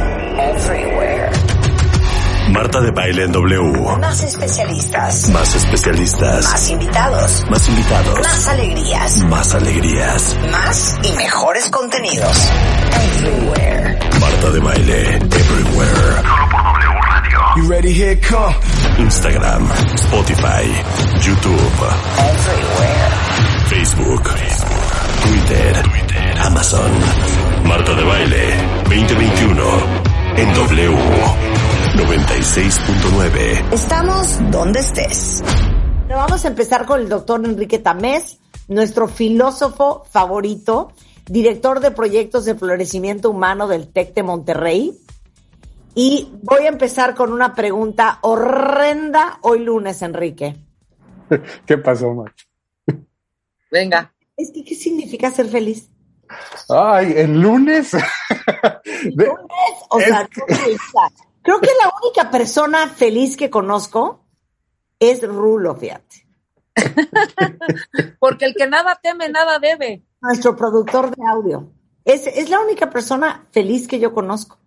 Everywhere. Marta de baile en W. Más especialistas. Más especialistas. Más invitados. Más invitados. Más alegrías. Más alegrías. Más y mejores contenidos. Everywhere. Marta de baile everywhere. Solo por W Radio. You ready? Here come. Instagram, Spotify, YouTube, Everywhere. Facebook, Twitter, Twitter, Amazon. Marta de baile 2021 en W 96.9. Estamos donde estés. Vamos a empezar con el doctor Enrique Tamés, nuestro filósofo favorito, director de proyectos de florecimiento humano del TEC de Monterrey. Y voy a empezar con una pregunta horrenda hoy lunes, Enrique. ¿Qué pasó, Max? Venga. Es que, ¿qué significa ser feliz? Ay, el lunes. De- Lunes, o Es sea, que- creo que la única persona feliz que conozco es Rulo, fíjate. Porque el que nada teme, nada debe. nuestro productor de audio. Es, es la única persona feliz que yo conozco.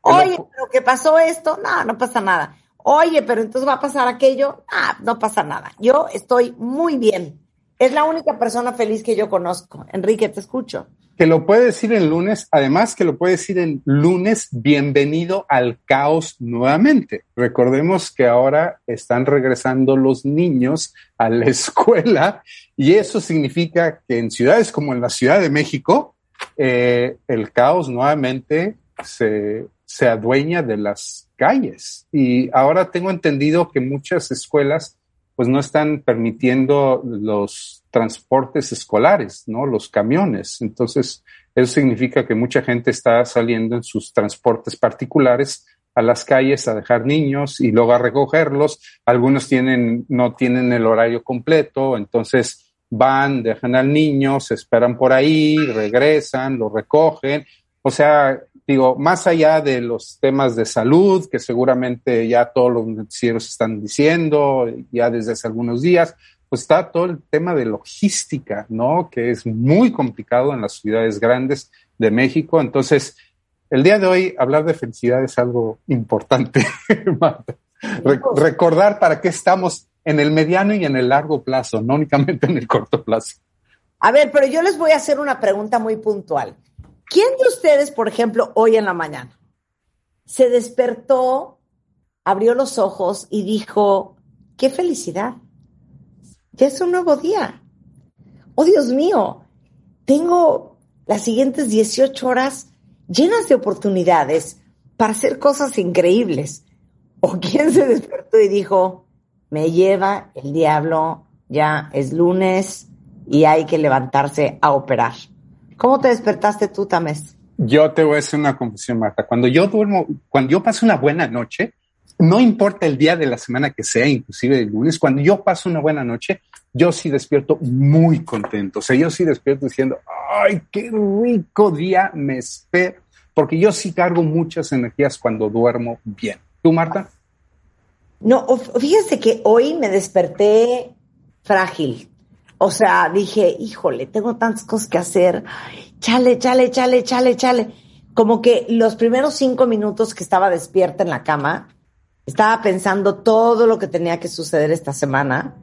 Oye, pero ¿qué pasó esto? No, no pasa nada. Oye, pero entonces va a pasar aquello. Ah, no pasa nada. Yo estoy muy bien. Es la única persona feliz que yo conozco. Enrique, te escucho. Que lo puede decir en lunes, además que lo puede decir en lunes, bienvenido al caos nuevamente. Recordemos que ahora están regresando los niños a la escuela y eso significa que en ciudades como en la Ciudad de México, eh, el caos nuevamente se, se adueña de las calles. Y ahora tengo entendido que muchas escuelas pues no están permitiendo los transportes escolares, ¿no? Los camiones. Entonces, eso significa que mucha gente está saliendo en sus transportes particulares a las calles a dejar niños y luego a recogerlos. Algunos tienen, no tienen el horario completo, entonces van, dejan al niño, se esperan por ahí, regresan, lo recogen. O sea, digo, más allá de los temas de salud, que seguramente ya todos los noticieros están diciendo ya desde hace algunos días, pues está todo el tema de logística, ¿no? Que es muy complicado en las ciudades grandes de México. Entonces, el día de hoy hablar de felicidad es algo importante, Marta. Re- recordar para qué estamos en el mediano y en el largo plazo, no únicamente en el corto plazo. A ver, pero yo les voy a hacer una pregunta muy puntual. ¿Quién de ustedes, por ejemplo, hoy en la mañana, se despertó, abrió los ojos y dijo, qué felicidad? Ya es un nuevo día. Oh, Dios mío, tengo las siguientes 18 horas llenas de oportunidades para hacer cosas increíbles. ¿O quién se despertó y dijo, me lleva el diablo, ya es lunes y hay que levantarse a operar? ¿Cómo te despertaste tú, Tamés? Yo te voy a hacer una confesión, Marta. Cuando yo duermo, cuando yo paso una buena noche, no importa el día de la semana que sea, inclusive el lunes, cuando yo paso una buena noche, yo sí despierto muy contento. O sea, yo sí despierto diciendo, ay, qué rico día me espera, porque yo sí cargo muchas energías cuando duermo bien. ¿Tú, Marta? No, fíjese que hoy me desperté frágil. O sea, dije, híjole, tengo tantas cosas que hacer. Chale, chale, chale, chale, chale. Como que los primeros cinco minutos que estaba despierta en la cama, estaba pensando todo lo que tenía que suceder esta semana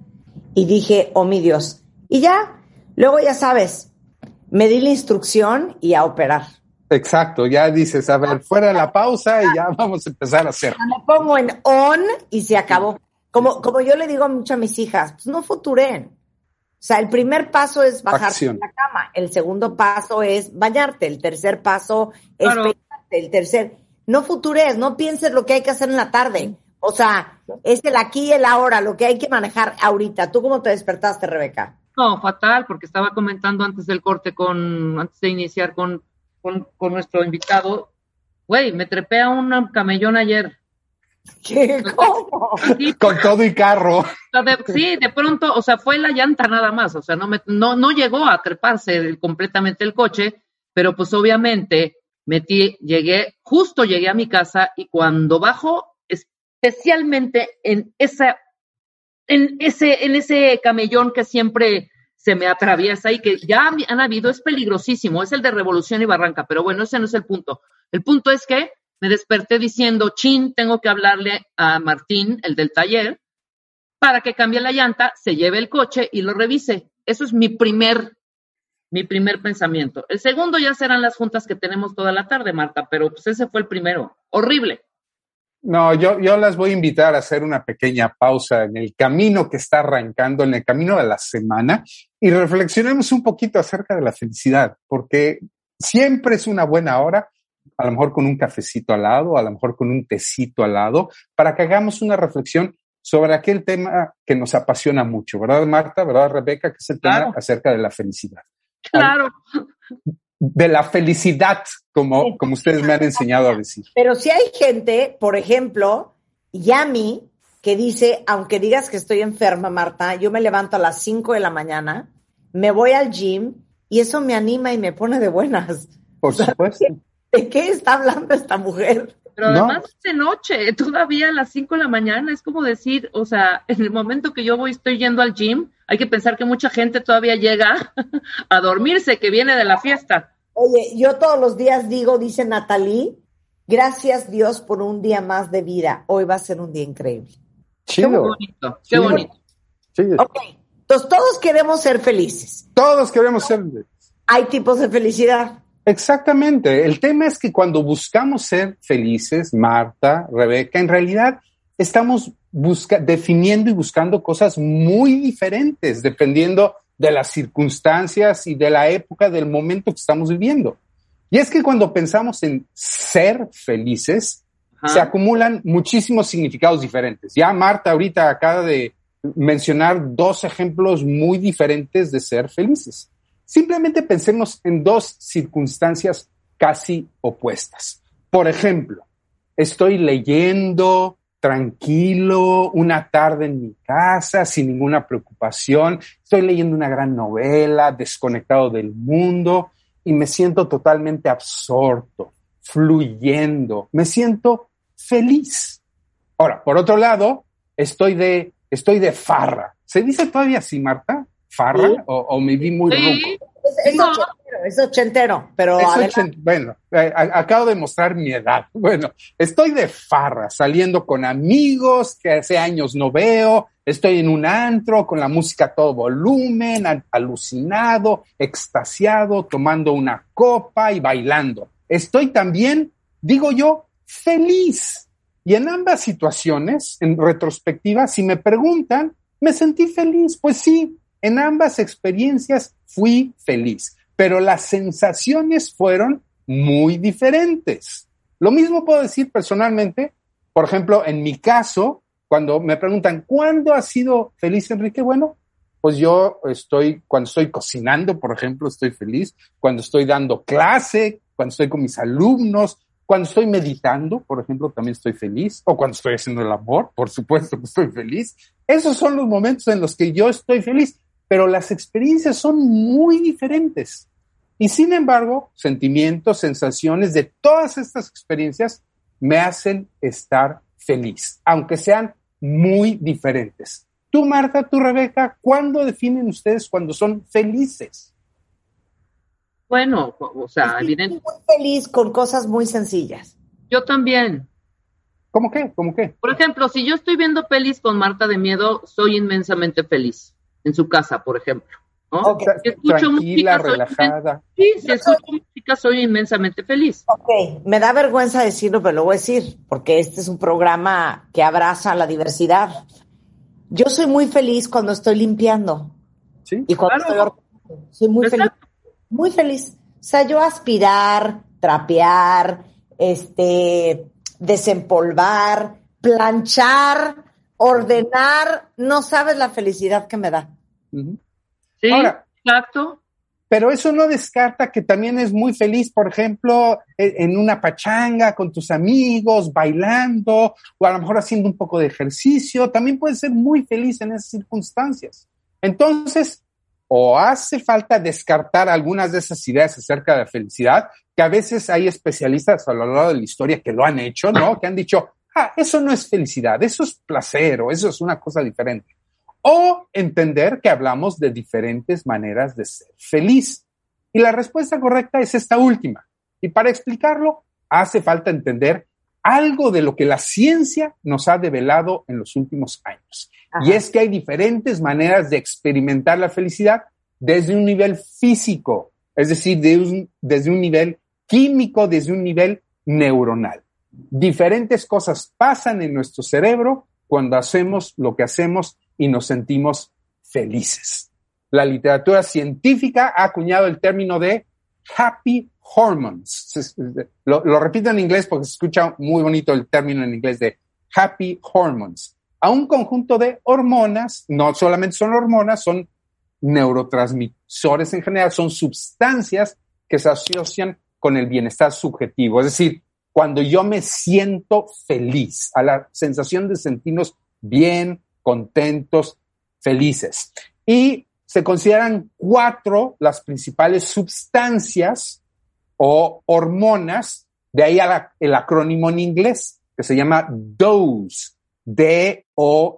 y dije, oh mi Dios. Y ya, luego ya sabes, me di la instrucción y a operar. Exacto, ya dices, a ver, fuera la pausa y ya vamos a empezar a hacer. Me pongo en on y se acabó. Como, como yo le digo mucho a mis hijas, pues no futuren. O sea, el primer paso es bajarte Acción. de la cama, el segundo paso es bañarte, el tercer paso es Claro. peinarte, el tercer, no futures, no pienses lo que hay que hacer en la tarde. O sea, es el aquí y el ahora, lo que hay que manejar ahorita. ¿Tú cómo te despertaste, Rebeca? No, fatal, porque estaba comentando antes del corte con, antes de iniciar con con, con nuestro invitado, güey, me trepé a un camellón ayer. ¿Qué? ¿Cómo? Sí, Con todo y carro. de, sí, de pronto, o sea, fue la llanta nada más, o sea, no, me, no, no llegó a treparse completamente el coche, pero pues obviamente metí, llegué, justo llegué a mi casa y cuando bajo, especialmente en esa, en ese, en ese camellón que siempre se me atraviesa y que ya han habido, es peligrosísimo, es el de Revolución y Barranca, pero bueno, ese no es el punto. El punto es que me desperté diciendo, chin, tengo que hablarle a Martín, el del taller, para que cambie la llanta, se lleve el coche y lo revise. Eso es mi primer, mi primer pensamiento. El segundo ya serán las juntas que tenemos toda la tarde, Marta, pero pues ese fue el primero. Horrible. No, yo, yo las voy a invitar a hacer una pequeña pausa en el camino que está arrancando, en el camino de la semana, y reflexionemos un poquito acerca de la felicidad, porque siempre es una buena hora, a lo mejor con un cafecito al lado, a lo mejor con un tecito al lado, para que hagamos una reflexión sobre aquel tema que nos apasiona mucho, ¿verdad, Marta? ¿Verdad, Rebeca? Que es el tema acerca de la felicidad. Claro. De la felicidad, como, como ustedes me han enseñado a decir. Pero si hay gente, por ejemplo, Yami, que dice, aunque digas que estoy enferma, Marta, yo me levanto a las 5 de la mañana, me voy al gym y eso me anima y me pone de buenas. Por supuesto. ¿De qué está hablando esta mujer? Pero No. además es de noche, todavía a las 5 de la mañana, es como decir, o sea, en el momento que yo voy, estoy yendo al gym, hay que pensar que mucha gente todavía llega a dormirse, que viene de la fiesta. Oye, yo todos los días digo, dice Natalie, gracias Dios por un día más de vida. Hoy va a ser un día increíble. Qué Chido. bonito, qué bonito. chido. Ok, entonces todos queremos ser felices. Todos queremos ser. Hay tipos de felicidad. Exactamente. El tema es que cuando buscamos ser felices, Marta, Rebeca, en realidad estamos busca definiendo y buscando cosas muy diferentes dependiendo de las circunstancias y de la época, del momento que estamos viviendo. Y es que cuando pensamos en ser felices, Ajá. se acumulan muchísimos significados diferentes. Ya Marta ahorita acaba de mencionar dos ejemplos muy diferentes de ser felices. Simplemente pensemos en dos circunstancias casi opuestas. Por ejemplo, estoy leyendo tranquilo una tarde en mi casa sin ninguna preocupación, estoy leyendo una gran novela, desconectado del mundo y me siento totalmente absorto, fluyendo, me siento feliz. Ahora, por otro lado, estoy de, estoy de farra. ¿Se dice todavía así, Marta? ¿Farra? Sí. O, o me vi muy Sí, ruco? Es, es No. ochentero, es ochentero, pero Es bueno, eh, a- acabo de mostrar mi edad. Bueno, estoy de farra, saliendo con amigos que hace años no veo, estoy en un antro con la música a todo volumen, al- alucinado, extasiado, tomando una copa y bailando. Estoy también, digo yo, feliz. Y en ambas situaciones, en retrospectiva, si me preguntan, me sentí feliz. Pues sí, en ambas experiencias fui feliz, pero las sensaciones fueron muy diferentes. Lo mismo puedo decir personalmente, por ejemplo, en mi caso, cuando me preguntan, ¿cuándo has sido feliz, Enrique? Bueno, pues yo estoy, cuando estoy cocinando, por ejemplo, estoy feliz, cuando estoy dando clase, cuando estoy con mis alumnos, cuando estoy meditando, por ejemplo, también estoy feliz, o cuando estoy haciendo el amor, por supuesto que estoy feliz. Esos son los momentos en los que yo estoy feliz, pero las experiencias son muy diferentes. Y sin embargo, sentimientos, sensaciones de todas estas experiencias me hacen estar feliz, aunque sean muy diferentes. Tú, Marta, tú, Rebeca, ¿cuándo definen ustedes cuando son felices? Bueno, o sea, Estoy evidente. muy feliz con cosas muy sencillas. Yo también. ¿Cómo qué? ¿Cómo qué? Por ejemplo, si yo estoy viendo pelis con Marta de Miedo, soy inmensamente feliz. En su casa, por ejemplo. ¿no? Escucho Tranquila, música, soy relajada. Sí, si escucho música, soy inmensamente feliz. Ok, me da vergüenza decirlo, pero lo voy a decir, porque este es un programa que abraza la diversidad. Yo soy muy feliz cuando estoy limpiando ¿Sí? y cuando Claro. estoy ordenando. Soy muy feliz. Muy feliz. O sea, yo aspirar, trapear, este, desempolvar, planchar, ordenar, no sabes la felicidad que me da. Sí, Ahora- exacto. pero eso no descarta que también es muy feliz, por ejemplo, e, en una pachanga con tus amigos, bailando, o a lo mejor haciendo un poco de ejercicio. También puedes ser muy feliz en esas circunstancias. Entonces, o hace falta descartar algunas de esas ideas acerca de la felicidad, que a veces hay especialistas a lo largo de la historia que lo han hecho, ¿no? Que han dicho, ah, eso no es felicidad, eso es placer o eso es una cosa diferente. O entender que hablamos de diferentes maneras de ser feliz. Y la respuesta correcta es esta última. Y para explicarlo, hace falta entender algo de lo que la ciencia nos ha develado en los últimos años. Y es que hay diferentes maneras de experimentar la felicidad desde un nivel físico, es decir, desde un nivel químico, desde un nivel neuronal. Diferentes cosas pasan en nuestro cerebro cuando hacemos lo que hacemos y nos sentimos felices. La literatura científica ha acuñado el término de happy hormones. Lo, repito en inglés porque se escucha muy bonito el término en inglés de happy hormones. A un conjunto de hormonas, no solamente son hormonas, son neurotransmisores en general, son sustancias que se asocian con el bienestar subjetivo. Es decir, cuando yo me siento feliz, a la sensación de sentirnos bien, contentos, felices. Y se consideran cuatro las principales sustancias o hormonas, de ahí el acrónimo en inglés, que se llama DOSE, D-O-S-E,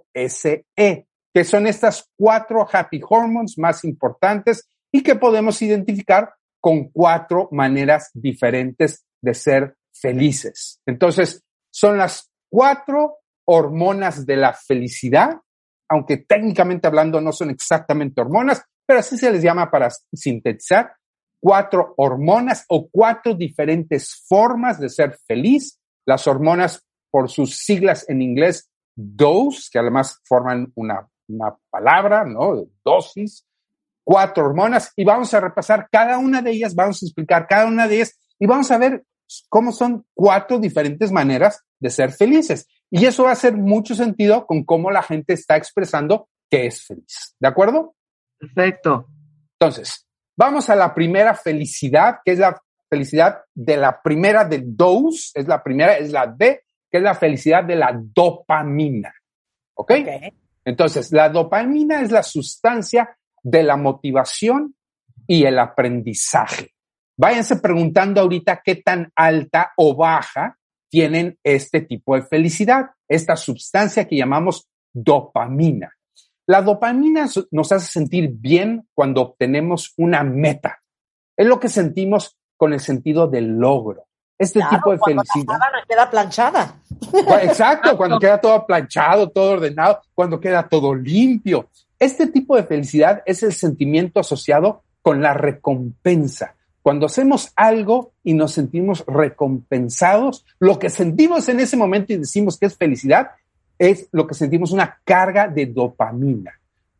que son estas cuatro happy hormones más importantes y que podemos identificar con cuatro maneras diferentes de ser felices. Entonces, son las cuatro hormonas de la felicidad, aunque técnicamente hablando no son exactamente hormonas, pero así se les llama para sintetizar, cuatro hormonas o cuatro diferentes formas de ser feliz. Las hormonas, por sus siglas en inglés, dose, que además forman una, una palabra, ¿no? Dosis, cuatro hormonas, y vamos a repasar cada una de ellas, vamos a explicar cada una de ellas, y vamos a ver cómo son cuatro diferentes maneras de ser felices. Y eso va a hacer mucho sentido con cómo la gente está expresando que es feliz. ¿De acuerdo? Perfecto. Entonces, vamos a la primera felicidad, que es la felicidad de la primera de dose, es la primera, es la D, que es la felicidad de la dopamina. ¿Ok? Entonces, la dopamina es la sustancia de la motivación y el aprendizaje. Váyanse preguntando ahorita qué tan alta o baja tienen este tipo de felicidad, esta sustancia que llamamos dopamina. La dopamina nos hace sentir bien cuando obtenemos una meta. Es lo que sentimos con el sentido del logro. Este tipo de felicidad. La queda planchada. Exacto, cuando queda todo planchado, todo ordenado, cuando queda todo limpio. Este tipo de felicidad es el sentimiento asociado con la recompensa. Cuando hacemos algo y nos sentimos recompensados, lo que sentimos en ese momento y decimos que es felicidad, es lo que sentimos una carga de dopamina.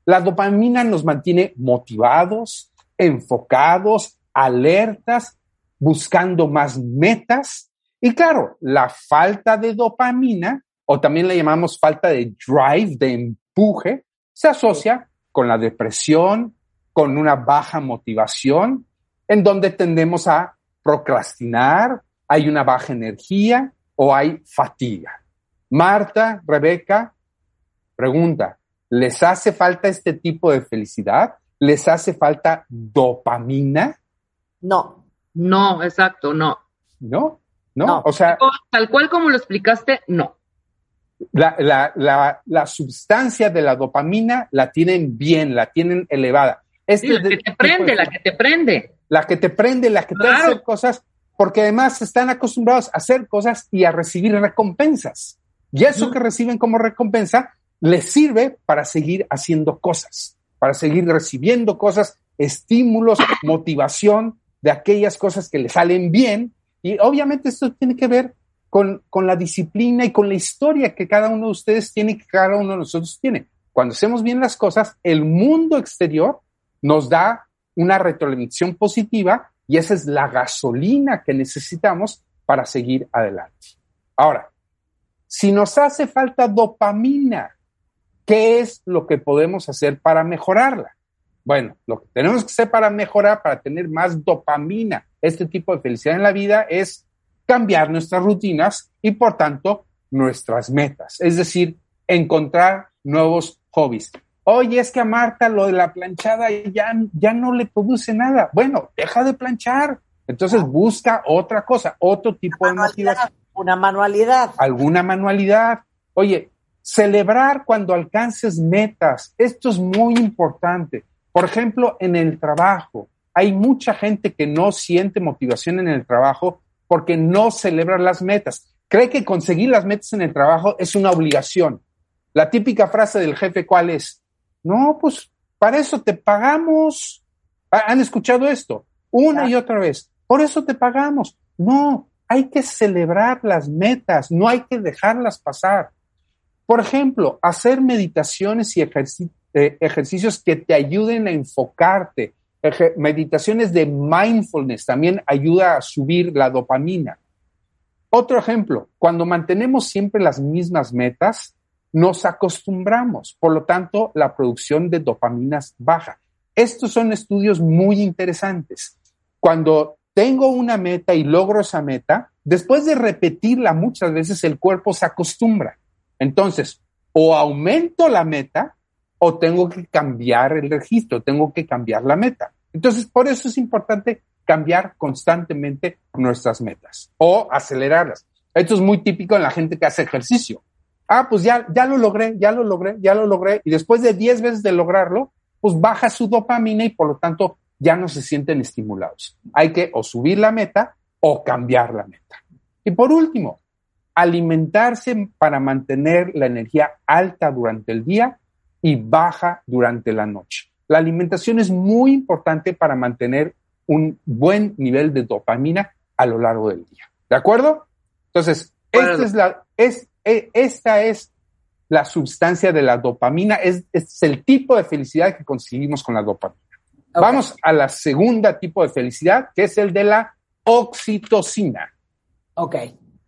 La dopamina nos mantiene motivados, enfocados, alertas, buscando más metas. Y claro, la falta de dopamina, o también le llamamos falta de drive, de empuje, se asocia con la depresión, con una baja motivación, en donde tendemos a procrastinar, hay una baja energía o hay fatiga. Marta, Rebeca, pregunta, ¿les hace falta este tipo de felicidad? ¿Les hace falta dopamina? No. No, exacto, no. ¿No? ¿No? O sea. Tal cual como lo explicaste, no. La, la, la, la sustancia de la dopamina la tienen bien, la tienen elevada. Este la que te prende, la que te prende. La que te prende, la que te hace cosas, porque además están acostumbrados a hacer cosas y a recibir recompensas. Y eso que reciben como recompensa les sirve para seguir haciendo cosas, para seguir recibiendo cosas, estímulos, motivación de aquellas cosas que les salen bien. Y obviamente esto tiene que ver con, con la disciplina y con la historia que cada uno de ustedes tiene, que cada uno de nosotros tiene. Cuando hacemos bien las cosas, el mundo exterior nos da una retroalimentación positiva y esa es la gasolina que necesitamos para seguir adelante. Ahora, si nos hace falta dopamina, ¿qué es lo que podemos hacer para mejorarla? Bueno, lo que tenemos que hacer para mejorar, para tener más dopamina, este tipo de felicidad en la vida, es cambiar nuestras rutinas y, por tanto, nuestras metas. Es decir, encontrar nuevos hobbies. Oye, es que a Marta lo de la planchada ya, ya no le produce nada. Bueno, deja de planchar. Entonces busca otra cosa, otro tipo de motivación. Una manualidad. Alguna manualidad. Oye, celebrar cuando alcances metas. Esto es muy importante. Por ejemplo, en el trabajo, hay mucha gente que no siente motivación en el trabajo porque no celebra las metas. Cree que conseguir las metas en el trabajo es una obligación. La típica frase del jefe, ¿cuál es? No, pues para eso te pagamos. ¿Han escuchado esto? Una y otra vez. Por eso te pagamos. No, hay que celebrar las metas, no hay que dejarlas pasar. Por ejemplo, hacer meditaciones y ejercicios ejercicios que te ayuden a enfocarte. meditaciones de mindfulness también ayuda a subir la dopamina. Otro ejemplo, cuando mantenemos siempre las mismas metas, nos acostumbramos, por lo tanto, la producción de dopaminas baja. Estos son estudios muy interesantes. Cuando tengo una meta y logro esa meta, después de repetirla muchas veces, el cuerpo se acostumbra. Entonces, o aumento la meta o tengo que cambiar el registro, tengo que cambiar la meta. Entonces, por eso es importante cambiar constantemente nuestras metas o acelerarlas. Esto es muy típico en la gente que hace ejercicio. Ah, pues ya, ya lo logré, ya lo logré, ya lo logré. Y después de 10 veces de lograrlo, pues baja su dopamina y por lo tanto ya no se sienten estimulados. Hay que o subir la meta o cambiar la meta. Y por último, alimentarse para mantener la energía alta durante el día y baja durante la noche. La alimentación es muy importante para mantener un buen nivel de dopamina a lo largo del día. ¿De acuerdo? Entonces, esta, es la, es, esta es la sustancia de la dopamina, es, es, el tipo de felicidad que conseguimos con la dopamina. Vamos a la segunda tipo de felicidad, que es el de la oxitocina. Ok.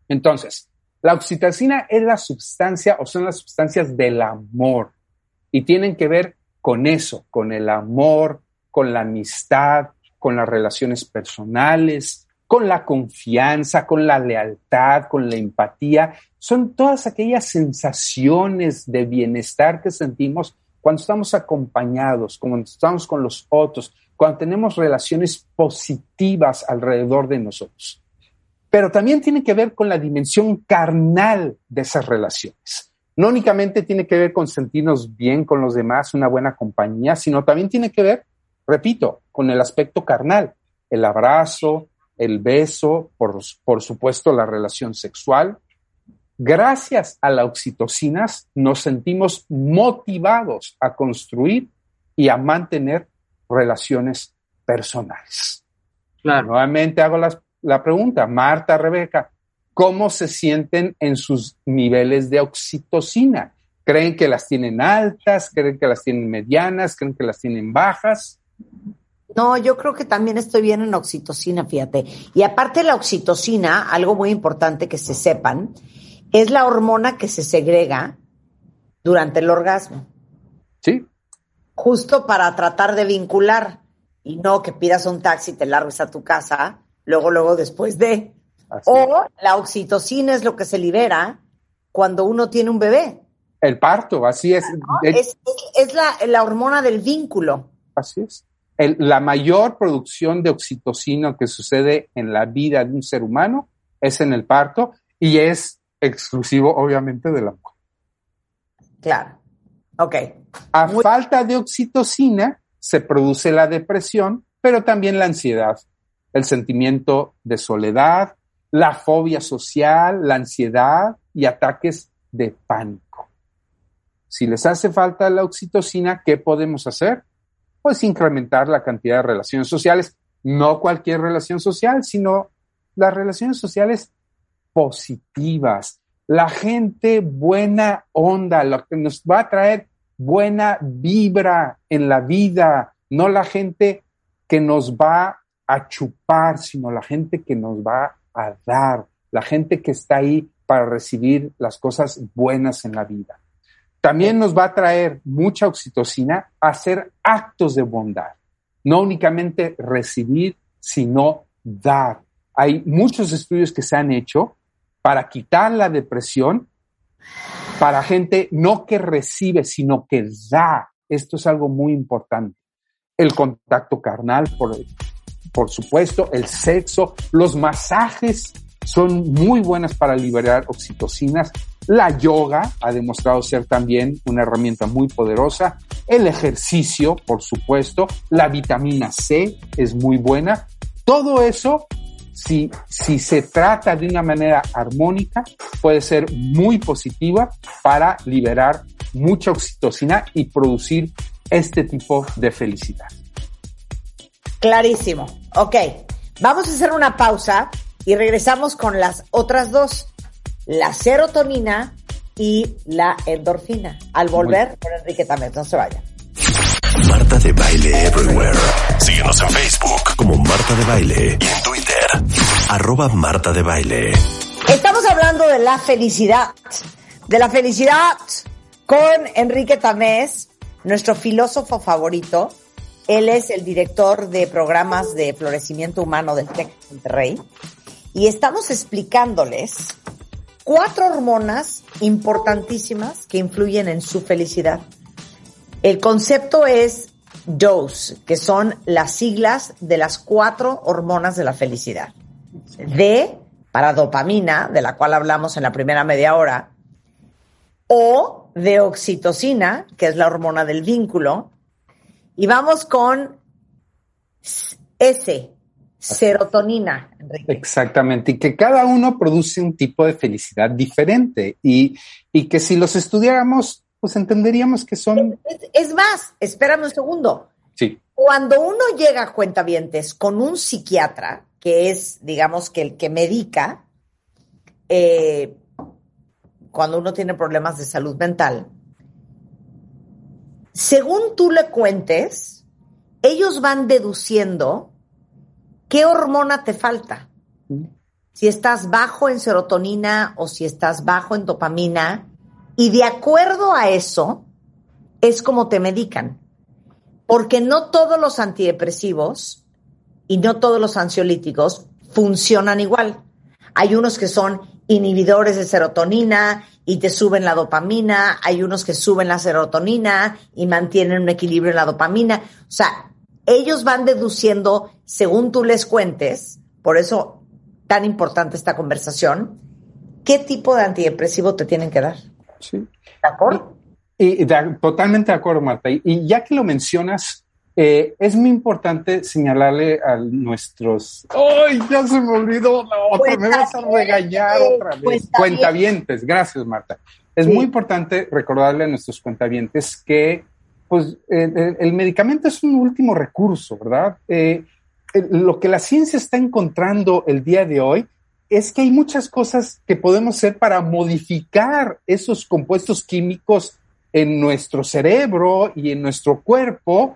Entonces, la oxitocina es la sustancia o son las sustancias del amor y tienen que ver con eso, con el amor, con la amistad, con las relaciones personales, con la confianza, con la lealtad, con la empatía. Son todas aquellas sensaciones de bienestar que sentimos cuando estamos acompañados, cuando estamos con los otros, cuando tenemos relaciones positivas alrededor de nosotros. Pero también tiene que ver con la dimensión carnal de esas relaciones no únicamente tiene que ver con sentirnos bien con los demás, una buena compañía, sino también tiene que ver, repito, con el aspecto carnal, el abrazo, el beso, por, por supuesto la relación sexual. Gracias a la oxitocina nos sentimos motivados a construir y a mantener relaciones personales. Claro. Nuevamente hago la pregunta, Marta, Rebeca, cómo se sienten en sus niveles de oxitocina. ¿Creen que las tienen altas? ¿Creen que las tienen medianas? ¿Creen que las tienen bajas? No, yo creo que también estoy bien en oxitocina, fíjate. Y aparte de la oxitocina, algo muy importante que se sepan, es la hormona que se segrega durante el orgasmo. Sí. Justo para tratar de vincular y no que pidas un taxi y te largues a tu casa, luego, luego después de o la oxitocina es lo que se libera cuando uno tiene un bebé. El parto, así es. Es, la, hormona del vínculo. Así es. La mayor producción de oxitocina que sucede en la vida de un ser humano es en el parto y es exclusivo, obviamente, de la mujer. Claro. Ok. A falta de oxitocina se produce la depresión, pero también la ansiedad, el sentimiento de soledad, la fobia social, la ansiedad y ataques de pánico. Si les hace falta la oxitocina, ¿qué podemos hacer? Pues incrementar la cantidad de relaciones sociales, no cualquier relación social, sino las relaciones sociales positivas, la gente buena onda, lo que nos va a traer buena vibra en la vida, no la gente que nos va a chupar, sino la gente que nos va a dar, la gente que está ahí para recibir las cosas buenas en la vida. También nos va a traer mucha oxitocina a hacer actos de bondad, no únicamente recibir, sino dar. Hay muchos estudios que se han hecho para quitar la depresión para gente no que recibe, sino que da. Esto es algo muy importante. El contacto carnal, por, por supuesto, el sexo, los masajes son muy buenas para liberar oxitocinas. La yoga ha demostrado ser también una herramienta muy poderosa. El ejercicio, por supuesto. La vitamina C es muy buena. Todo eso, si, se trata de una manera armónica, puede ser muy positiva para liberar mucha oxitocina y producir este tipo de felicidad. Clarísimo. Ok, vamos a hacer una pausa y regresamos con las otras dos, la serotonina y la endorfina. Al volver, por Enrique también, no se vaya. Marta de Baile Everywhere. Síguenos en Facebook como Marta de Baile y en Twitter, arroba Marta de Baile. Estamos hablando de la felicidad, de la felicidad con Enrique Tamés, nuestro filósofo favorito. Él es el director de programas de florecimiento humano del TEC Monterrey. Y estamos explicándoles cuatro hormonas importantísimas que influyen en su felicidad. El concepto es DOSE, que son las siglas de las cuatro hormonas de la felicidad. D para dopamina, de la cual hablamos en la primera media hora, o de oxitocina, que es la hormona del vínculo, y vamos con S, serotonina. Enrique. Exactamente, y que cada uno produce un tipo de felicidad diferente y, y que si los estudiáramos, pues entenderíamos que son... Es, es más, espérame un segundo. Sí, Cuando uno llega a cuentavientes con un psiquiatra, que es, digamos, que el que medica, eh, cuando uno tiene problemas de salud mental, según tú le cuentes, ellos van deduciendo qué hormona te falta. Si estás bajo en serotonina o si estás bajo en dopamina, y de acuerdo a eso, es como te medican. Porque no todos los antidepresivos y no todos los ansiolíticos funcionan igual. Hay unos que son inhibidores de serotonina y te suben la dopamina, hay unos que suben la serotonina y mantienen un equilibrio en la dopamina. O sea, ellos van deduciendo según tú les cuentes, por eso tan importante esta conversación, qué tipo de antidepresivo te tienen que dar. sí. ¿De acuerdo? Y, y de- totalmente de acuerdo, Marta. Y, y ya que lo mencionas, eh, es muy importante señalarle a nuestros. ¡Ay, ya se me olvidó! la otra, me vas a regañar otra vez. Cuentavientes. Cuentavientes, gracias, Marta. Es Sí. muy importante recordarle a nuestros cuentavientes que pues, eh, el medicamento es un último recurso, ¿verdad? Eh, lo que la ciencia está encontrando el día de hoy es que hay muchas cosas que podemos hacer para modificar esos compuestos químicos en nuestro cerebro y en nuestro cuerpo,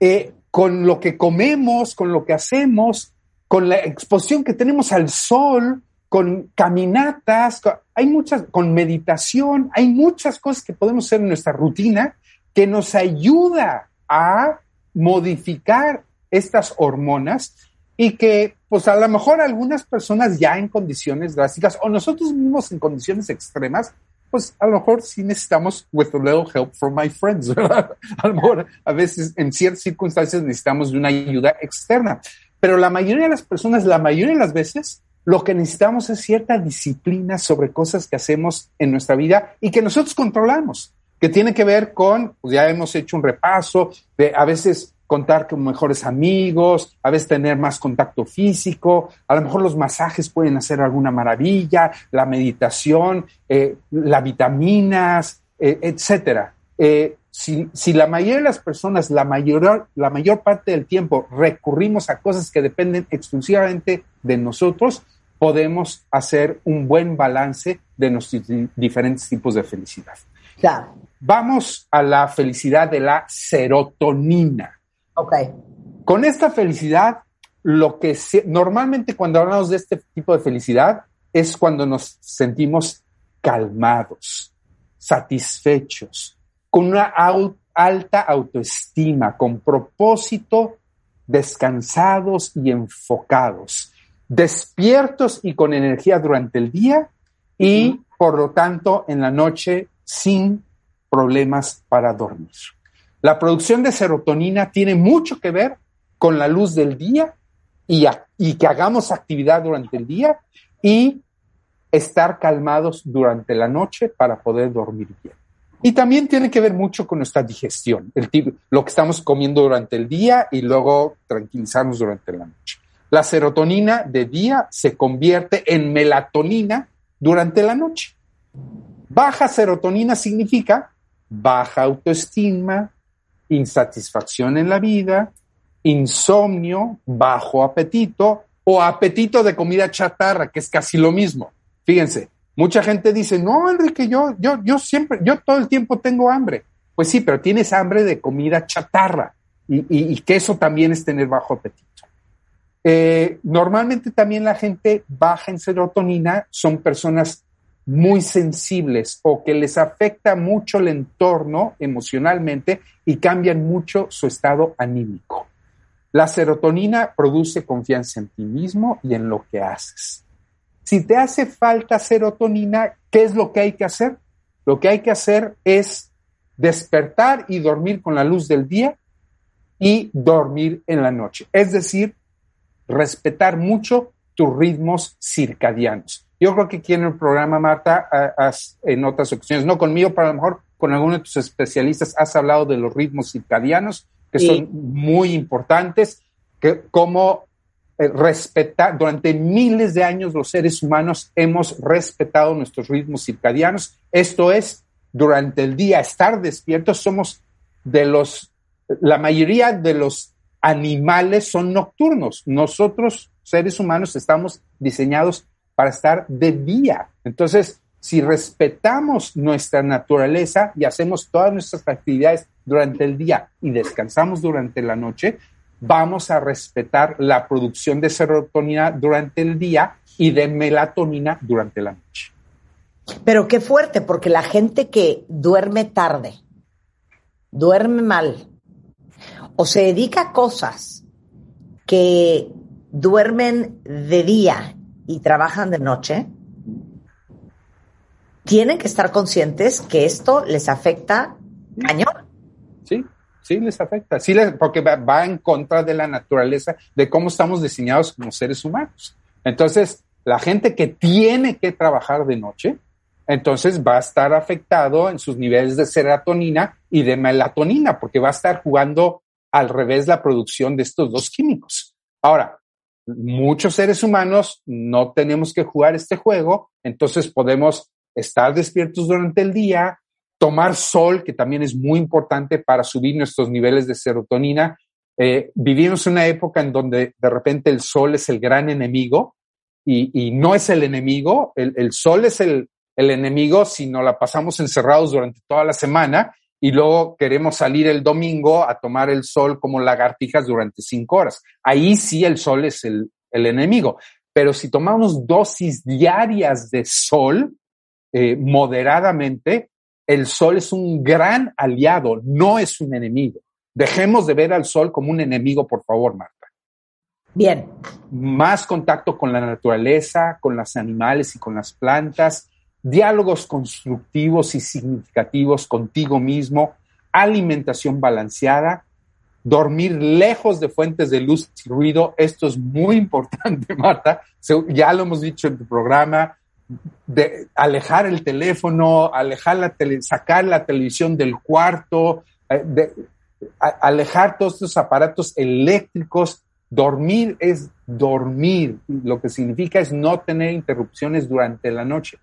eh, con lo que comemos, con lo que hacemos, con la exposición que tenemos al sol, con caminatas, con- hay muchas, con meditación, hay muchas cosas que podemos hacer en nuestra rutina que nos ayuda a modificar estas hormonas y que, pues a lo mejor algunas personas ya en condiciones drásticas o nosotros mismos en condiciones extremas, pues a lo mejor sí necesitamos with a little help from my friends, ¿verdad? A lo mejor a veces en ciertas circunstancias necesitamos de una ayuda externa, pero la mayoría de las personas, la mayoría de las veces, lo que necesitamos es cierta disciplina sobre cosas que hacemos en nuestra vida y que nosotros controlamos, que tiene que ver con, pues ya hemos hecho un repaso de a veces contar con mejores amigos, a veces tener más contacto físico, a lo mejor los masajes pueden hacer alguna maravilla, la meditación, eh, las vitaminas, eh, etcétera. Eh, si, si la mayoría de las personas, la mayor, la mayor parte del tiempo recurrimos a cosas que dependen exclusivamente de nosotros, podemos hacer un buen balance de nuestros di- diferentes tipos de felicidad. Ya, Vamos a la felicidad de la serotonina. Ok. Con esta felicidad, lo que se- normalmente cuando hablamos de este tipo de felicidad es cuando nos sentimos calmados. satisfechos, con una alta autoestima, con propósito, descansados y enfocados, despiertos y con energía durante el día y, por lo tanto, en la noche sin problemas para dormir. La producción de serotonina tiene mucho que ver con la luz del día y, que hagamos actividad durante el día y estar calmados durante la noche para poder dormir bien. Y también tiene que ver mucho con nuestra digestión, lo que estamos comiendo durante el día y luego tranquilizarnos durante la noche. La serotonina de día se convierte en melatonina durante la noche. Baja serotonina significa baja autoestima, insatisfacción en la vida, insomnio, bajo apetito o apetito de comida chatarra, que es casi lo mismo. Fíjense, mucha gente dice, no, Enrique, yo, yo, yo siempre, yo todo el tiempo tengo hambre. Pues sí, pero tienes hambre de comida chatarra y, que eso también es tener bajo apetito. Eh, normalmente también la gente baja en serotonina son personas muy sensibles o que les afecta mucho el entorno emocionalmente y cambian mucho su estado anímico. La serotonina produce confianza en ti mismo y en lo que haces. Si te hace falta serotonina, ¿qué es lo que hay que hacer? Lo que hay que hacer es despertar y dormir con la luz del día y dormir en la noche. Es decir, respetar mucho tus ritmos circadianos. Yo creo que aquí en el programa, Marta, en otras ocasiones, no conmigo, pero a lo mejor con alguno de tus especialistas, has hablado de los ritmos circadianos, que son muy importantes, que como eh, respetar, durante miles de años los seres humanos hemos respetado nuestros ritmos circadianos. Esto es, durante el día, estar despiertos, somos de los, la mayoría de los animales son nocturnos. Nosotros, seres humanos, estamos diseñados para estar de día. Entonces, si respetamos nuestra naturaleza y hacemos todas nuestras actividades durante el día y descansamos durante la noche, vamos a respetar la producción de serotonina durante el día y de melatonina durante la noche. Pero qué fuerte, porque la gente que duerme tarde, duerme mal, o se dedica a cosas que duermen de día y trabajan de noche, tienen que estar conscientes que esto les afecta cañón. Sí, sí les afecta, sí porque va, en contra de la naturaleza de cómo estamos diseñados como seres humanos. Entonces, la gente que tiene que trabajar de noche, entonces va a estar afectado en sus niveles de serotonina y de melatonina, porque va a estar jugando al revés la producción de estos dos químicos. Ahora, muchos seres humanos no tenemos que jugar este juego, entonces podemos estar despiertos durante el día, tomar sol, que también es muy importante para subir nuestros niveles de serotonina. Eh, vivimos una época en donde de repente el sol es el gran enemigo y, no es el enemigo, el, sol es el, el enemigo si no la pasamos encerrados durante toda la semana y luego queremos salir el domingo a tomar el sol como lagartijas durante cinco horas. Ahí sí el sol es el, el enemigo. Pero si tomamos dosis diarias de sol, eh, moderadamente, el sol es un gran aliado, no es un enemigo. Dejemos de ver al sol como un enemigo, por favor, Marta. Bien. Más contacto con la naturaleza, con los animales y con las plantas, diálogos constructivos y significativos contigo mismo, alimentación balanceada, dormir lejos de fuentes de luz y ruido. Esto es muy importante, Marta. Ya lo hemos dicho en tu programa. Alejar el teléfono, alejar la sacar la televisión del cuarto, eh, alejar todos estos aparatos eléctricos. Dormir es dormir, lo que significa es no tener interrupciones durante la noche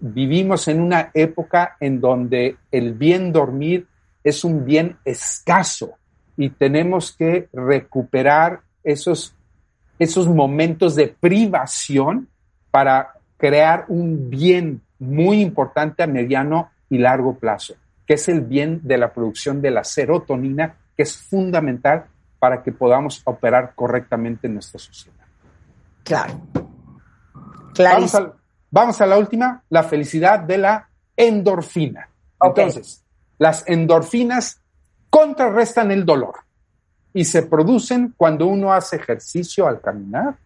vivimos en una época en donde el bien dormir es un bien escaso y tenemos que recuperar esos, esos momentos de privación para crear un bien muy importante a mediano y largo plazo, que es el bien de la producción de la serotonina, que es fundamental para que podamos operar correctamente en nuestra sociedad. Claro. Vamos a, Vamos a la última, la felicidad de la endorfina. Entonces, las endorfinas contrarrestan el dolor y se producen cuando uno hace ejercicio al caminar,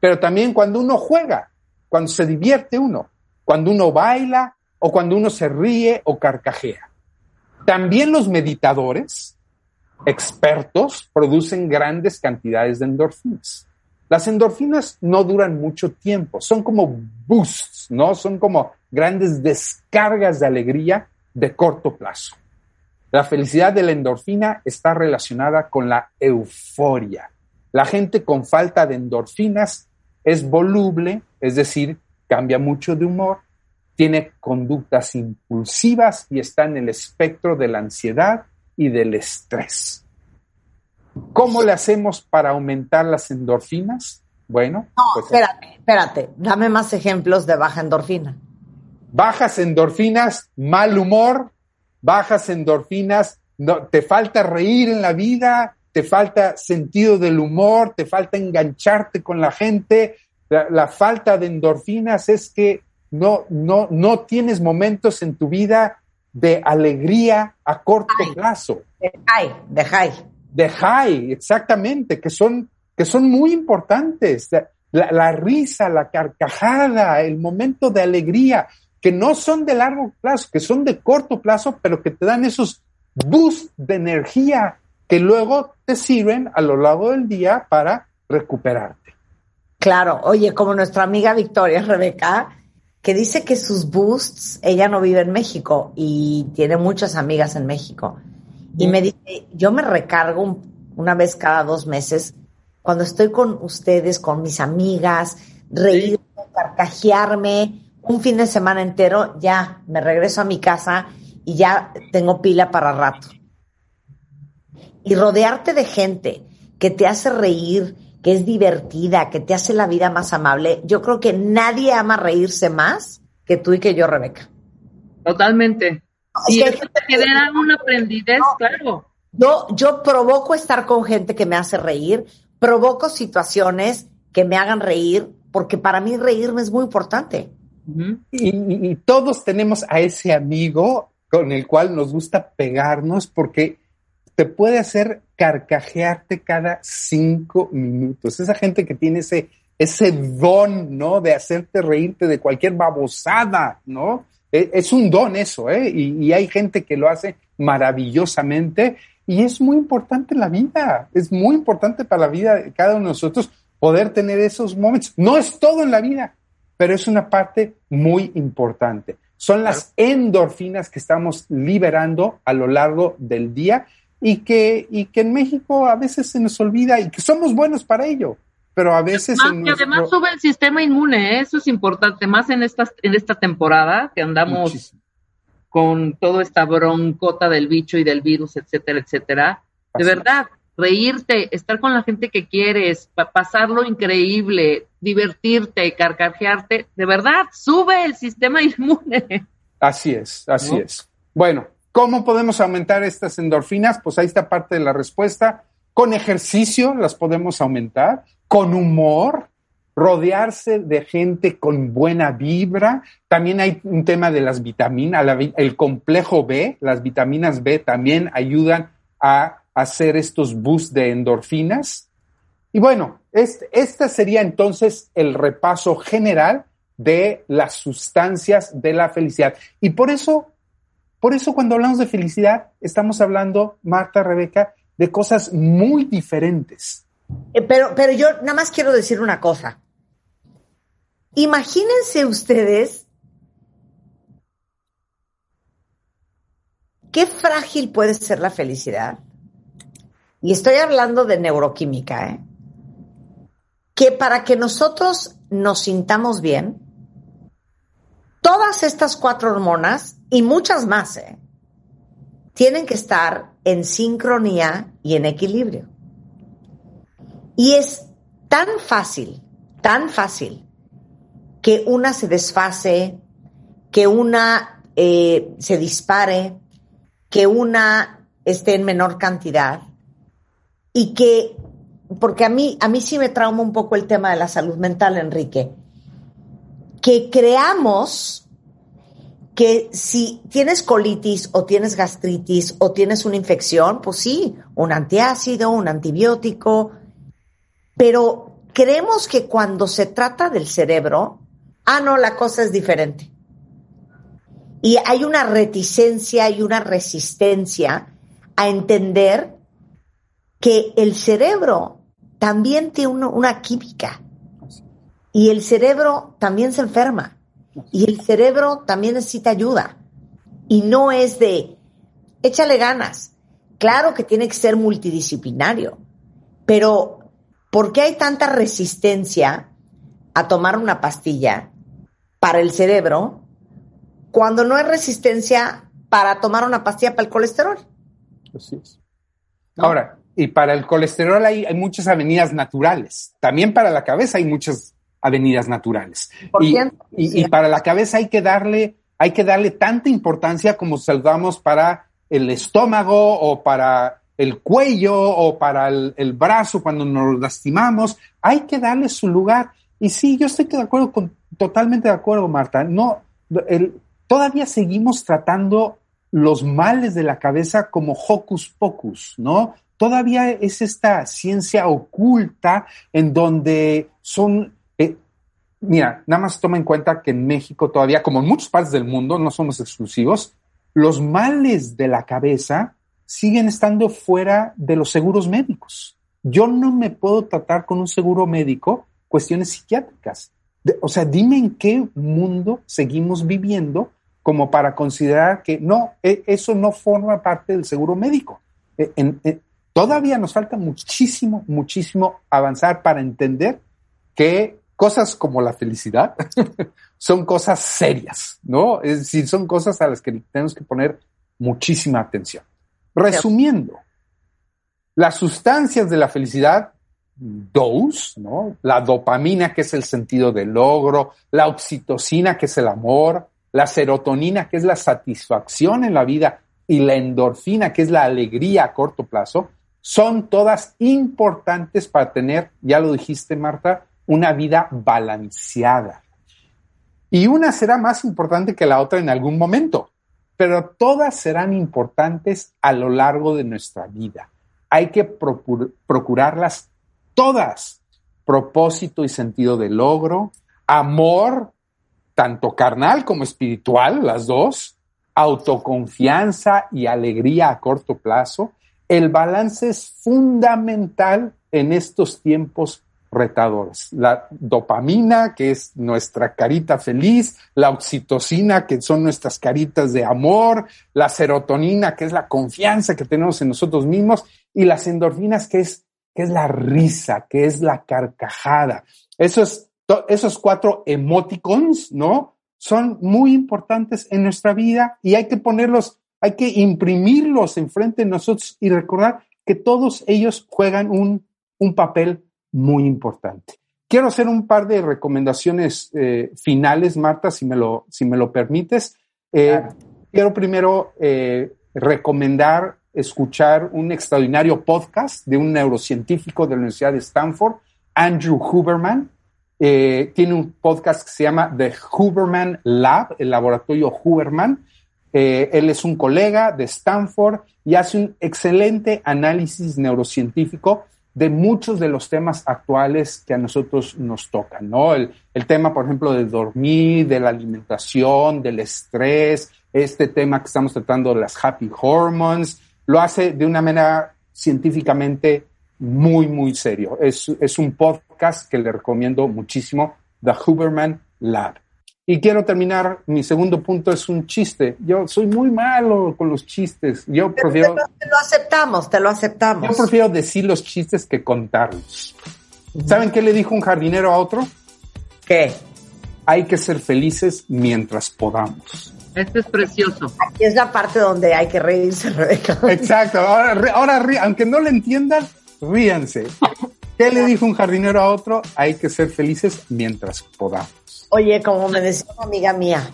pero también cuando uno juega, cuando se divierte uno, cuando uno baila o cuando uno se ríe o carcajea. También los meditadores, expertos, producen grandes cantidades de endorfinas. Las endorfinas no duran mucho tiempo, son como boosts, ¿no? Son como grandes descargas de alegría de corto plazo. La felicidad de la endorfina está relacionada con la euforia. La gente con falta de endorfinas es voluble, es decir, cambia mucho de humor, tiene conductas impulsivas y está en el espectro de la ansiedad y del estrés. ¿Cómo le hacemos para aumentar las endorfinas? Bueno, No, pues espérate, espérate. Dame más ejemplos de baja endorfina. bajas endorfinas, mal humor, bajas endorfinas, no, te falta reír en la vida, te falta sentido del humor, te falta engancharte con la gente. La, la falta de endorfinas es que no, no, no tienes momentos en tu vida de alegría a corto Ay. plazo high, de high. De high, exactamente, que son, que son muy importantes. La, la risa, la carcajada, el momento de alegría, que no son de largo plazo, que son de corto plazo, pero que te dan esos boosts de energía que luego te sirven a lo largo del día para recuperarte. Claro, oye, como nuestra amiga Victoria Rebeca, que dice que sus boosts, ella no vive en México y tiene muchas amigas en México. Y me dice, yo me recargo un- una vez cada dos meses cuando estoy con ustedes, con mis amigas, reír, carcajearme, un fin de semana entero, ya me regreso a mi casa y ya tengo pila para rato. Y rodearte de gente que te hace reír, que es divertida, que te hace la vida más amable, yo creo que nadie ama reírse más que tú y que yo, Rebeca. Totalmente. Es Y que genera una aprendidez, claro. Yo, yo provoco estar con gente que me hace reír, provoco situaciones que me hagan reír, porque para mí reírme es muy importante. Y todos tenemos a ese amigo con el cual nos gusta pegarnos porque te puede hacer carcajearte cada cinco minutos. Esa gente que tiene ese, ese don, ¿no? De hacerte reírte de cualquier babosada, ¿no? E- Es un don eso, ¿eh? Y, y hay gente que lo hace maravillosamente y es muy importante en la vida. Es muy importante para la vida de cada uno de nosotros poder tener esos momentos. No es todo en la vida, pero es una parte muy importante. Son las endorfinas que estamos liberando a lo largo del día y que, y que en México a veces se nos olvida y que somos buenos para ello, pero a veces Más en que además sube el sistema inmune, ¿eh? eso es importante, más en esta, en esta temporada que andamos Muchísimo. con toda esta broncota del bicho y del virus, etcétera, etcétera. De verdad, reírte, estar con la gente que quieres, pa- pasarlo increíble, divertirte, carcajearte, de verdad, sube el sistema inmune. Así es, así ¿No? es. Bueno, ¿cómo podemos aumentar estas endorfinas? Pues ahí está parte de la respuesta. Con ejercicio las podemos aumentar, con humor, rodearse de gente con buena vibra. También hay un tema de las vitaminas, el complejo B, las vitaminas B también ayudan a hacer estos boosts de endorfinas. Y bueno, este sería entonces el repaso general de las sustancias de la felicidad. Y por eso, por eso cuando hablamos de felicidad, estamos hablando, Marta, Rebeca, de cosas muy diferentes. Eh, Pero, pero yo nada más quiero decir una cosa. Imagínense ustedes qué frágil puede ser la felicidad. Y estoy hablando de neuroquímica, ¿eh? Que para que nosotros nos sintamos bien, todas estas cuatro hormonas y muchas más, ¿eh? Tienen que estar en sincronía y en equilibrio. Y es tan fácil, tan fácil, que una se desfase, que una eh, se dispare, que una esté en menor cantidad y que, porque a mí, a mí sí me trauma un poco el tema de la salud mental, Enrique, que creamos que si tienes colitis o tienes gastritis o tienes una infección, pues sí, un antiácido, un antibiótico, pero creemos que cuando se trata del cerebro, ah, no, la cosa es diferente. Y hay una reticencia y una resistencia a entender que el cerebro también tiene una, una química y el cerebro también se enferma y el cerebro también necesita ayuda. Y no es de, échale ganas. Claro que tiene que ser multidisciplinario, pero ¿por qué hay tanta resistencia a tomar una pastilla para el cerebro cuando no hay resistencia para tomar una pastilla para el colesterol? Así es. Ahora, y para el colesterol hay, hay muchas avenidas naturales. También para la cabeza hay muchas avenidas naturales. Por Y, para la cabeza hay que darle, hay que darle tanta importancia como saludamos para el estómago o para el cuello o para el, brazo cuando nos lastimamos. Hay que darle su lugar. Y sí, yo estoy de acuerdo con, totalmente de acuerdo, Marta. No, todavía seguimos tratando los males de la cabeza como hocus pocus, ¿no? Todavía es esta ciencia oculta en donde son eh, mira, nada más toma en cuenta que en México todavía, como en muchas partes del mundo, no somos exclusivos, los males de la cabeza siguen estando fuera de los seguros médicos. Yo no me puedo tratar con un seguro médico cuestiones psiquiátricas. De- o sea, dime en qué mundo seguimos viviendo como para considerar que no, e- eso no forma parte del seguro médico. Eh, en- eh, todavía nos falta muchísimo, muchísimo avanzar para entender que cosas como la felicidad son cosas serias, ¿no? Es decir, son cosas a las que tenemos que poner muchísima atención. Resumiendo, las sustancias de la felicidad, dos, ¿no? La dopamina, que es el sentido del logro, la oxitocina, que es el amor, la serotonina, que es la satisfacción en la vida, y la endorfina, que es la alegría a corto plazo, son todas importantes para tener, ya lo dijiste, Marta, una vida balanceada. Y una será más importante que la otra en algún momento, pero todas serán importantes a lo largo de nuestra vida. Hay que procur- procurarlas todas. Propósito y sentido de logro, amor, tanto carnal como espiritual, las dos, autoconfianza y alegría a corto plazo. El balance es fundamental en estos tiempos retadores. La dopamina, que es nuestra carita feliz, la oxitocina, que son nuestras caritas de amor, la serotonina, que es la confianza que tenemos en nosotros mismos, y las endorfinas, que es, que es la risa, que es la carcajada. Esos, esos cuatro emoticons, ¿no? Son muy importantes en nuestra vida y hay que ponerlos, hay que imprimirlos enfrente de nosotros y recordar que todos ellos juegan un, un papel muy importante. Quiero hacer un par de recomendaciones eh, finales, Marta, si me lo, si me lo permites. Eh, Quiero primero eh, recomendar escuchar un extraordinario podcast de un neurocientífico de la Universidad de Stanford, Andrew Huberman. Tiene un podcast que se llama The Huberman Lab, el laboratorio Huberman. Él es un colega de Stanford y hace un excelente análisis neurocientífico de muchos de los temas actuales que a nosotros nos tocan, ¿no? El, el tema, por ejemplo, de dormir, de la alimentación, del estrés, este tema que estamos tratando de las happy hormones, lo hace de una manera científicamente muy, muy serio. Es, es un podcast que le recomiendo muchísimo, The Huberman Lab. Y quiero terminar, mi segundo punto es un chiste. Yo soy muy malo con los chistes. Yo Pero prefiero, te, lo, te lo aceptamos, te lo aceptamos. yo prefiero decir los chistes que contarlos. ¿Saben qué le dijo un jardinero a otro? ¿Qué? Hay que ser felices mientras podamos. Este es precioso. Y es la parte donde hay que reírse, Rebeca. Exacto. Ahora, ahora aunque no le entiendan, ríanse. ¿Qué le dijo un jardinero a otro? Hay que ser felices mientras podamos. Oye, como me decía una amiga mía,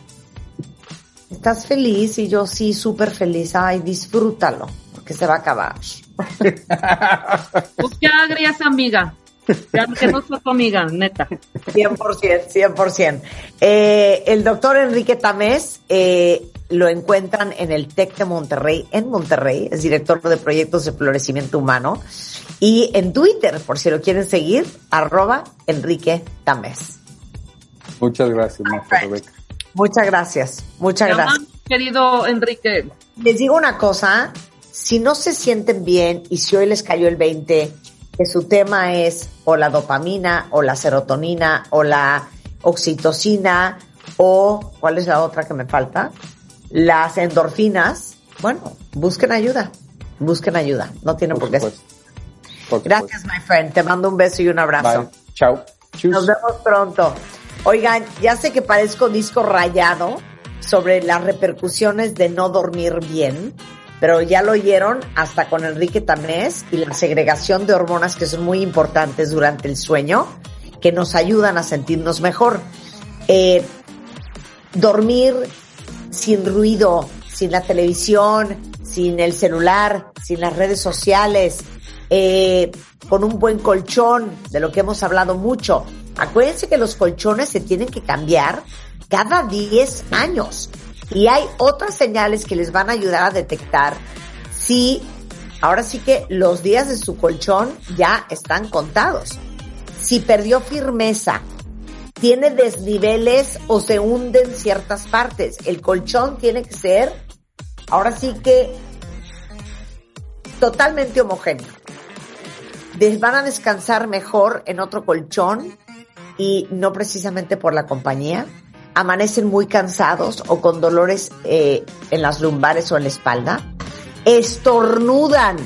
¿estás feliz? Y yo sí, súper feliz. Ay, disfrútalo, porque se va a acabar. Pues qué agria esa amiga. Ya que no tu amiga, neta. 100%, 100%. Eh, el doctor Enrique Tamés eh, lo encuentran en el TEC de Monterrey, en Monterrey, es director de proyectos de florecimiento humano. Y en Twitter, por si lo quieren seguir, arroba Enrique Tamés. Muchas gracias, Marta Rebeca. Muchas gracias, muchas Te gracias. amamos, querido Enrique. Les digo una cosa, si no se sienten bien y si hoy les cayó el 20, que su tema es o la dopamina o la serotonina o la oxitocina o, ¿cuál es la otra que me falta? Las endorfinas, bueno, busquen ayuda, busquen ayuda, no tienen por, Por qué. Por Gracias, my friend, te mando un beso y un abrazo. Bye. Chao. Nos vemos pronto. Oigan, ya sé que parezco disco rayado sobre las repercusiones de no dormir bien, pero ya lo oyeron hasta con Enrique Tamés y la segregación de hormonas que son muy importantes durante el sueño, que nos ayudan a sentirnos mejor. Eh, dormir sin ruido, sin la televisión, sin el celular, sin las redes sociales, eh, con un buen colchón, de lo que hemos hablado mucho. Acuérdense que los colchones se tienen que cambiar cada 10 años. Y hay otras señales que les van a ayudar a detectar si ahora sí que los días de su colchón ya están contados. Si perdió firmeza, tiene desniveles o se hunden ciertas partes. El colchón tiene que ser, ahora sí que, totalmente homogéneo. Des- van a descansar mejor en otro colchón y no precisamente por la compañía. Amanecen muy cansados o con dolores eh, en las lumbares o en la espalda. Estornudan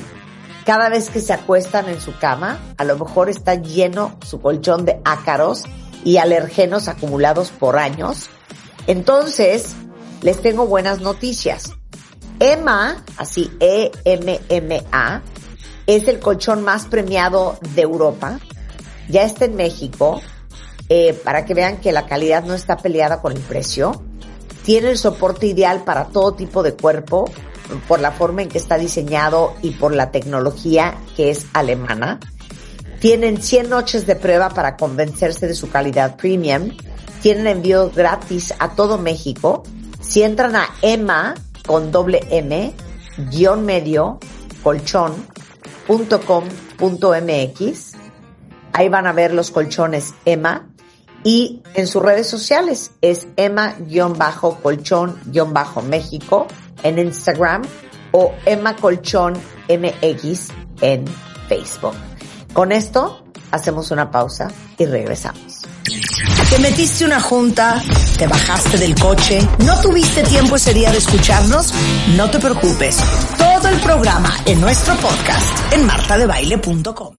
cada vez que se acuestan en su cama. A lo mejor está lleno su colchón de ácaros y alergenos acumulados por años. Entonces, les tengo buenas noticias. EMA, así E-M-M-A, es el colchón más premiado de Europa. Ya está en México, eh, para que vean que la calidad no está peleada con el precio. Tiene el soporte ideal para todo tipo de cuerpo, por la forma en que está diseñado y por la tecnología que es alemana. Tienen 100 noches de prueba para convencerse de su calidad premium. Tienen envío gratis a todo México. Si entran a EMA con doble M, guion medio, colchón.com.mx, ahí van a ver los colchones EMA y en sus redes sociales es EMA-colchón-méxico en Instagram o EMA Colchón MX en Facebook. Con esto hacemos una pausa y regresamos. Te metiste una junta, te bajaste del coche, no tuviste tiempo ese día de escucharnos, no te preocupes. Todo el programa en nuestro podcast en martadebaile.com.